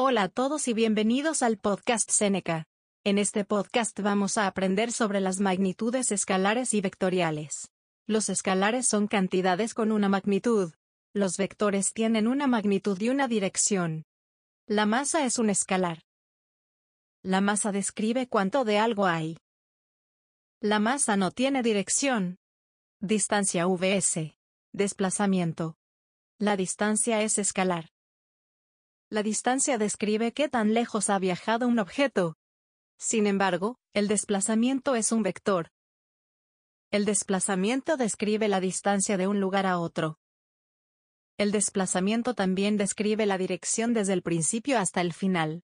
Hola a todos y bienvenidos al podcast Seneca. En este podcast vamos a aprender sobre las magnitudes escalares y vectoriales. Los escalares son cantidades con una magnitud. Los vectores tienen una magnitud y una dirección. La masa es un escalar. La masa describe cuánto de algo hay. La masa no tiene dirección. Distancia vs. Desplazamiento. La distancia es escalar. La distancia describe qué tan lejos ha viajado un objeto. Sin embargo, el desplazamiento es un vector. El desplazamiento describe la distancia de un lugar a otro. El desplazamiento también describe la dirección desde el principio hasta el final.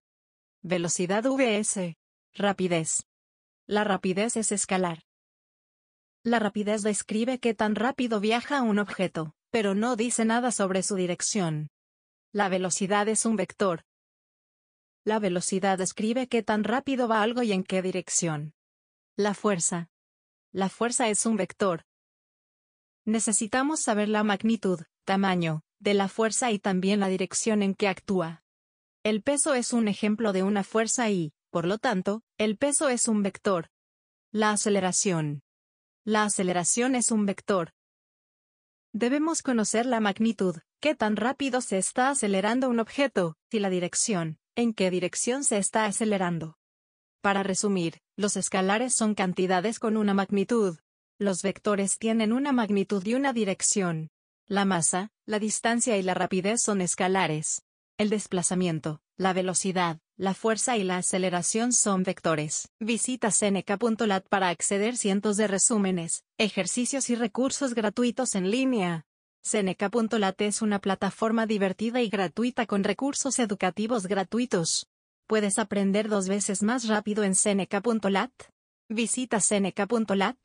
Velocidad vs. Rapidez. La rapidez es escalar. La rapidez describe qué tan rápido viaja un objeto, pero no dice nada sobre su dirección. La velocidad es un vector. La velocidad describe qué tan rápido va algo y en qué dirección. La fuerza. La fuerza es un vector. Necesitamos saber la magnitud, tamaño, de la fuerza y también la dirección en que actúa. El peso es un ejemplo de una fuerza y, por lo tanto, el peso es un vector. La aceleración. La aceleración es un vector. Debemos conocer la magnitud, qué tan rápido se está acelerando un objeto, y la dirección, en qué dirección se está acelerando. Para resumir, los escalares son cantidades con una magnitud. Los vectores tienen una magnitud y una dirección. La masa, la distancia y la rapidez son escalares. El desplazamiento, la velocidad, la fuerza y la aceleración son vectores. Visita seneca.lat para acceder cientos de resúmenes, ejercicios y recursos gratuitos en línea. Seneca.lat es una plataforma divertida y gratuita con recursos educativos gratuitos. ¿Puedes aprender dos veces más rápido en Seneca.lat? Visita Seneca.lat.